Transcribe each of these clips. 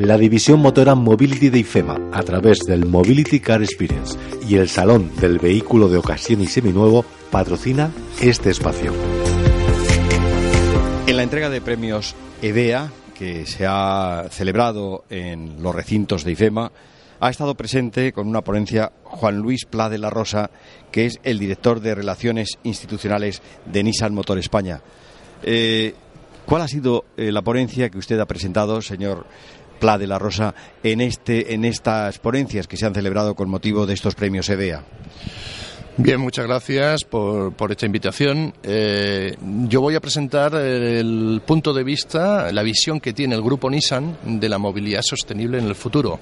La división motora Mobility de IFEMA, a través del Mobility Car Experience y el Salón del Vehículo de Ocasión y Seminuevo, patrocina este espacio. En la entrega de premios EDEA, que se ha celebrado en los recintos de IFEMA, ha estado presente con una ponencia Juan Luis Pla de la Rosa, que es el director de Relaciones Institucionales de Nissan Motor España. Eh, ¿Cuál ha sido eh, la ponencia que usted ha presentado, señor Pla de la Rosa en, este, en estas ponencias que se han celebrado con motivo de estos premios EDEA. Bien, muchas gracias por, esta invitación. Eh, yo voy a presentar el punto de vista, la visión que tiene el grupo Nissan de la movilidad sostenible en el futuro.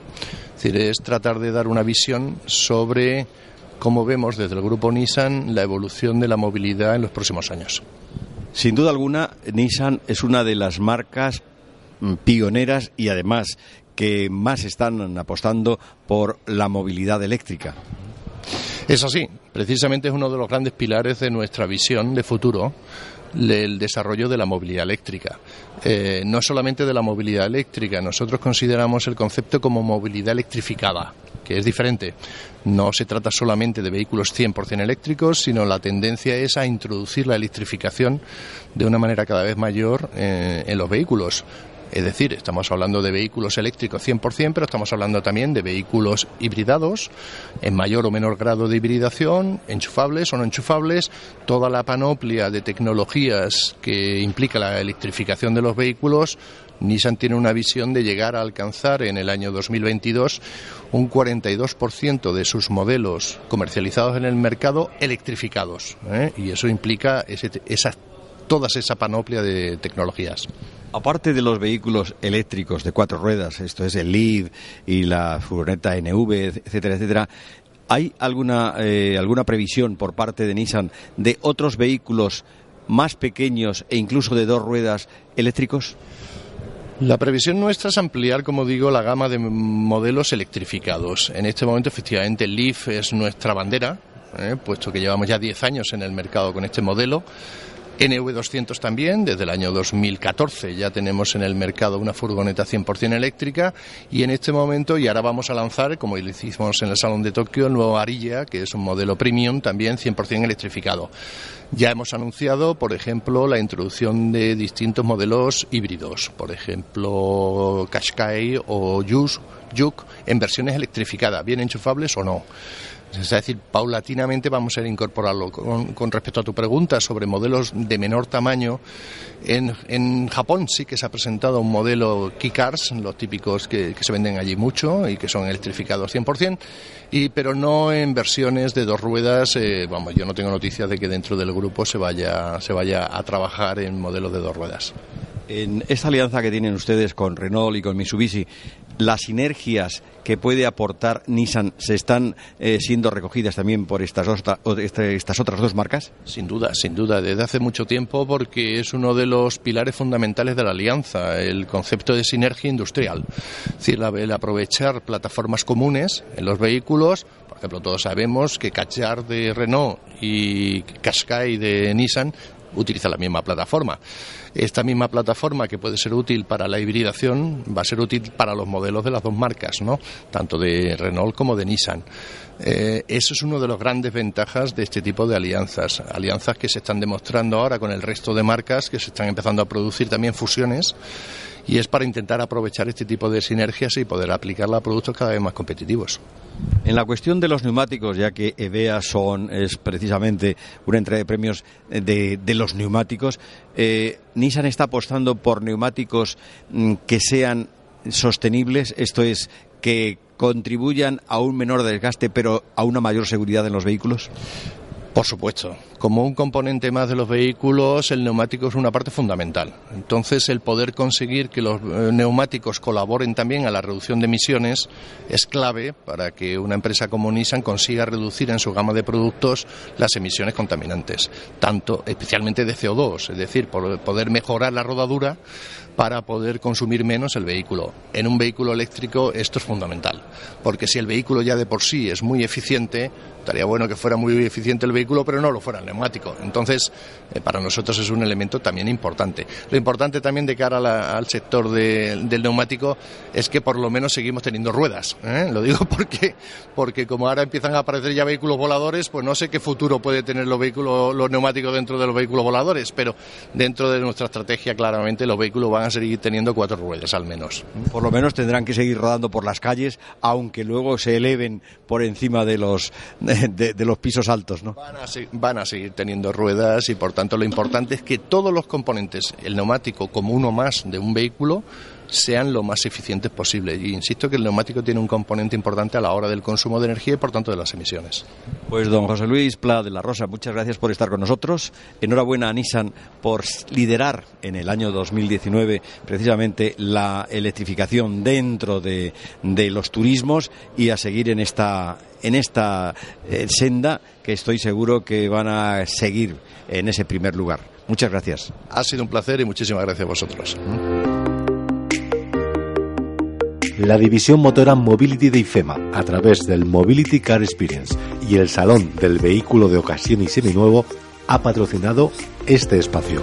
Es decir, es tratar de dar una visión sobre cómo vemos desde el grupo Nissan la evolución de la movilidad en los próximos años. Sin duda alguna, Nissan es una de las marcas pioneras y además que más están apostando por la movilidad eléctrica. Es así, precisamente es uno de los grandes pilares de nuestra visión de futuro el desarrollo de la movilidad eléctrica. Eh, no solamente de la movilidad eléctrica, nosotros consideramos el concepto como movilidad electrificada, que es diferente. No se trata solamente de vehículos 100% eléctricos, sino la tendencia es a introducir la electrificación de una manera cada vez mayor eh, en los vehículos. Es decir, estamos hablando de vehículos eléctricos 100%, pero estamos hablando también de vehículos hibridados, en mayor o menor grado de hibridación, enchufables o no enchufables, toda la panoplia de tecnologías que implica la electrificación de los vehículos. Nissan tiene una visión de llegar a alcanzar en el año 2022 un 42% de sus modelos comercializados en el mercado electrificados. ¿eh? Y eso implica esa, toda esa panoplia de tecnologías. Aparte de los vehículos eléctricos de cuatro ruedas, esto es el LEAD y la furgoneta NV, etcétera, etcétera, ¿hay alguna, eh, alguna previsión por parte de Nissan de otros vehículos más pequeños e incluso de dos ruedas eléctricos? La previsión nuestra es ampliar, como digo, la gama de modelos electrificados. En este momento, efectivamente, el Leaf es nuestra bandera, eh, puesto que llevamos ya 10 años en el mercado con este modelo. NV200 también, desde el año 2014 ya tenemos en el mercado una furgoneta 100% eléctrica y en este momento, y ahora vamos a lanzar, como hicimos en el Salón de Tokio, el nuevo Arilla, que es un modelo premium también 100% electrificado. Ya hemos anunciado, por ejemplo, la introducción de distintos modelos híbridos, por ejemplo, Qashqai o Juke en versiones electrificadas, bien enchufables o no. Es decir, paulatinamente vamos a incorporarlo. Con, respecto a tu pregunta sobre modelos de menor tamaño, en, Japón sí que se ha presentado un modelo Keycars, los típicos que, se venden allí mucho y que son electrificados 100%, y, pero no en versiones de dos ruedas. Eh, vamos, yo no tengo noticias de que dentro del grupo se vaya, se vaya a trabajar en modelos de dos ruedas. En esta alianza que tienen ustedes con Renault y con Mitsubishi, las sinergias que puede aportar Nissan se están eh, siendo recogidas también por estas, este, estas otras dos marcas? Sin duda, sin duda, desde hace mucho tiempo porque es uno de los pilares fundamentales de la alianza, el concepto de sinergia industrial. Es decir, el aprovechar plataformas comunes en los vehículos por ejemplo, todos sabemos que Cachar de Renault y Qashqai de Nissan utilizan la misma plataforma. Esta misma plataforma que puede ser útil para la hibridación va a ser útil para los modelos de las dos marcas, ¿no? tanto de Renault como de Nissan. Eh, eso es una de las grandes ventajas de este tipo de alianzas. Alianzas que se están demostrando ahora con el resto de marcas, que se están empezando a producir también fusiones y es para intentar aprovechar este tipo de sinergias y poder aplicarla a productos cada vez más competitivos. En la cuestión de los neumáticos, ya que EVEA son, es precisamente una entrega de premios de, de los neumáticos, eh, Nissan está apostando por neumáticos mm, que sean sostenibles, esto es, que contribuyan a un menor desgaste pero a una mayor seguridad en los vehículos. Por supuesto. Como un componente más de los vehículos, el neumático es una parte fundamental. Entonces, el poder conseguir que los eh, neumáticos colaboren también a la reducción de emisiones es clave para que una empresa como Nissan consiga reducir en su gama de productos las emisiones contaminantes, tanto especialmente de CO2, es decir, poder mejorar la rodadura para poder consumir menos el vehículo. En un vehículo eléctrico esto es fundamental, porque si el vehículo ya de por sí es muy eficiente, estaría bueno que fuera muy eficiente el vehículo, pero no lo fuera el neumático. Entonces, eh, para nosotros es un elemento también importante. Lo importante también de cara al sector del neumático es que por lo menos seguimos teniendo ruedas. ¿eh? Lo digo porque, porque como ahora empiezan a aparecer ya vehículos voladores, pues no sé qué futuro puede tener los vehículos, los neumáticos dentro de los vehículos voladores, pero dentro de nuestra estrategia claramente los vehículos van a seguir teniendo cuatro ruedas al menos. Por lo menos tendrán que seguir rodando por las calles, aunque luego se eleven por encima de los, de, los pisos altos, ¿no? Van a, seguir teniendo ruedas y por tanto lo importante es que todos los componentes, el neumático como uno más de un vehículo, sean lo más eficientes posible. Y insisto que el neumático tiene un componente importante a la hora del consumo de energía y por tanto de las emisiones. Pues don José Luis Pla de la Rosa, muchas gracias por estar con nosotros. Enhorabuena a Nissan por liderar en el año 2019 precisamente la electrificación dentro de, los turismos y a seguir en esta en esta eh, senda que estoy seguro que van a seguir en ese primer lugar. Muchas gracias. Ha sido un placer y muchísimas gracias a vosotros. la división motora Mobility de IFEMA, a través del Mobility Car Experience y el Salón del Vehículo de Ocasión y Seminuevo, ha patrocinado este espacio.